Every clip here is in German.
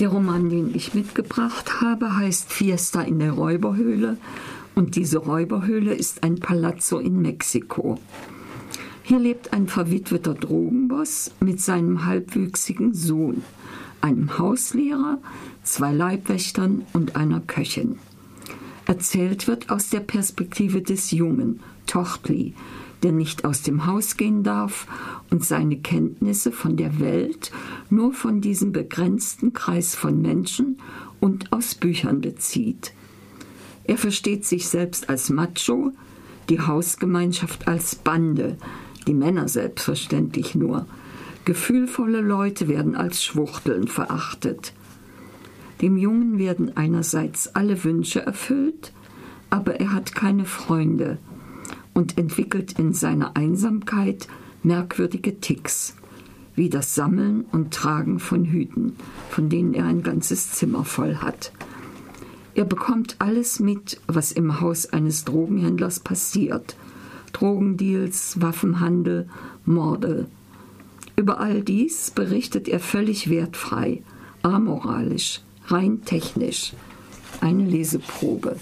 Der Roman, den ich mitgebracht habe, heißt Fiesta in der Räuberhöhle und diese Räuberhöhle ist ein Palazzo in Mexiko. Hier lebt ein verwitweter Drogenboss mit seinem halbwüchsigen Sohn, einem Hauslehrer, zwei Leibwächtern und einer Köchin. Erzählt wird aus der Perspektive des Jungen, Tochtli, der nicht aus dem Haus gehen darf und seine Kenntnisse von der Welt nur von diesem begrenzten Kreis von Menschen und aus Büchern bezieht. Er versteht sich selbst als Macho, die Hausgemeinschaft als Bande, die Männer selbstverständlich nur. Gefühlvolle Leute werden als Schwuchteln verachtet. Dem Jungen werden einerseits alle Wünsche erfüllt, aber er hat keine Freunde und entwickelt in seiner Einsamkeit merkwürdige Ticks, wie das Sammeln und Tragen von Hüten, von denen er ein ganzes Zimmer voll hat. Er bekommt alles mit, was im Haus eines Drogenhändlers passiert. Drogendeals, Waffenhandel, Morde. Über all dies berichtet er völlig wertfrei, amoralisch, rein technisch. Eine Leseprobe.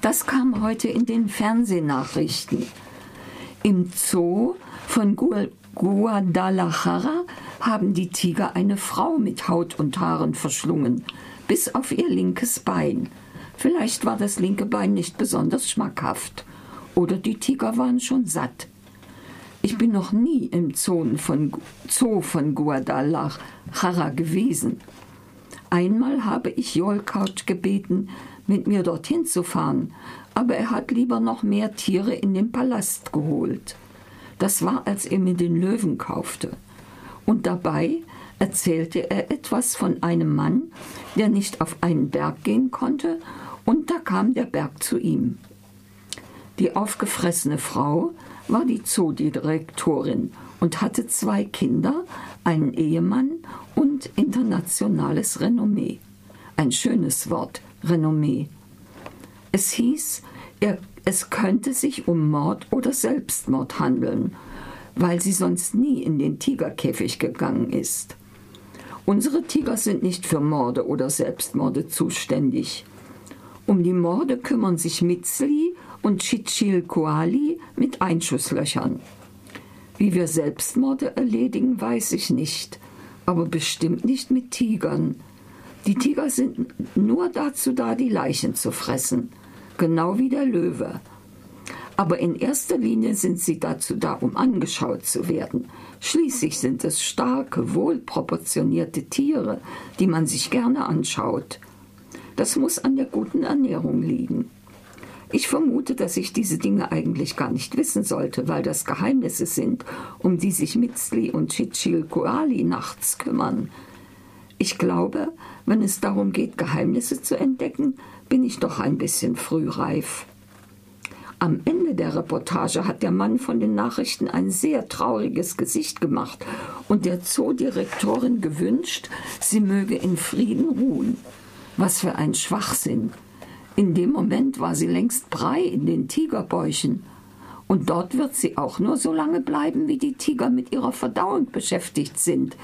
Das kam heute in den Fernsehnachrichten. Im Zoo von Guadalajara haben die Tiger eine Frau mit Haut und Haaren verschlungen, bis auf ihr linkes Bein. Vielleicht war das linke Bein nicht besonders schmackhaft. Oder die Tiger waren schon satt. Ich bin noch nie im Zoo von, Zoo von Guadalajara gewesen. Einmal habe ich Jolkaut gebeten, mit mir dorthin zu fahren, aber er hat lieber noch mehr Tiere in den Palast geholt. Das war, als er mir den Löwen kaufte. Und dabei erzählte er etwas von einem Mann, der nicht auf einen Berg gehen konnte, und da kam der Berg zu ihm. Die aufgefressene Frau war die Zoodirektorin und hatte zwei Kinder, einen Ehemann und internationales Renommee. Ein schönes Wort, Renommee. Es hieß, er, es könnte sich um Mord oder Selbstmord handeln, weil sie sonst nie in den Tigerkäfig gegangen ist. Unsere Tiger sind nicht für Morde oder Selbstmorde zuständig. Um die Morde kümmern sich Mitzli und Chichilcoali mit Einschusslöchern. Wie wir Selbstmorde erledigen, weiß ich nicht, aber bestimmt nicht mit Tigern. Die Tiger sind nur dazu da, die Leichen zu fressen, genau wie der Löwe. Aber in erster Linie sind sie dazu da, um angeschaut zu werden. Schließlich sind es starke, wohlproportionierte Tiere, die man sich gerne anschaut. Das muss an der guten Ernährung liegen. Ich vermute, dass ich diese Dinge eigentlich gar nicht wissen sollte, weil das Geheimnisse sind, um die sich Mitzli und Chichilcoali nachts kümmern. Ich glaube, wenn es darum geht, Geheimnisse zu entdecken, bin ich doch ein bisschen frühreif. Am Ende der Reportage hat der Mann von den Nachrichten ein sehr trauriges Gesicht gemacht und der Zoodirektorin gewünscht, sie möge in Frieden ruhen. Was für ein Schwachsinn. In dem Moment war sie längst Brei in den Tigerbäuchen. Und dort wird sie auch nur so lange bleiben, wie die Tiger mit ihrer Verdauung beschäftigt sind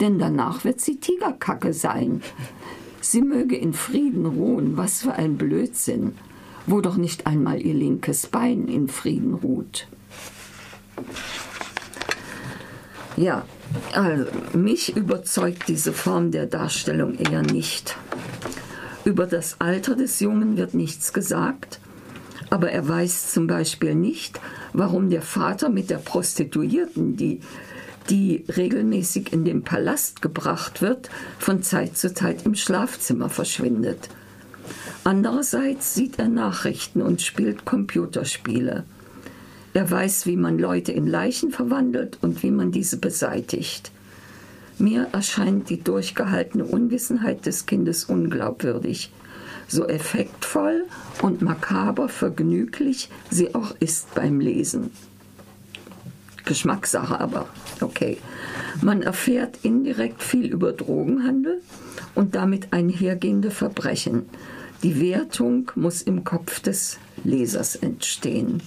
denn danach wird sie Tigerkacke sein. Sie möge in Frieden ruhen, was für ein Blödsinn, wo doch nicht einmal ihr linkes Bein in Frieden ruht. Ja, also mich überzeugt diese Form der Darstellung eher nicht. Über das Alter des Jungen wird nichts gesagt, aber er weiß zum Beispiel nicht, warum der Vater mit der Prostituierten, die die regelmäßig in den Palast gebracht wird, von Zeit zu Zeit im Schlafzimmer verschwindet. Andererseits sieht er Nachrichten und spielt Computerspiele. Er weiß, wie man Leute in Leichen verwandelt und wie man diese beseitigt. Mir erscheint die durchgehaltene Unwissenheit des Kindes unglaubwürdig, so effektvoll und makaber vergnüglich sie auch ist beim Lesen. Geschmackssache, aber okay. Man erfährt indirekt viel über Drogenhandel und damit einhergehende Verbrechen. Die Wertung muss im Kopf des Lesers entstehen.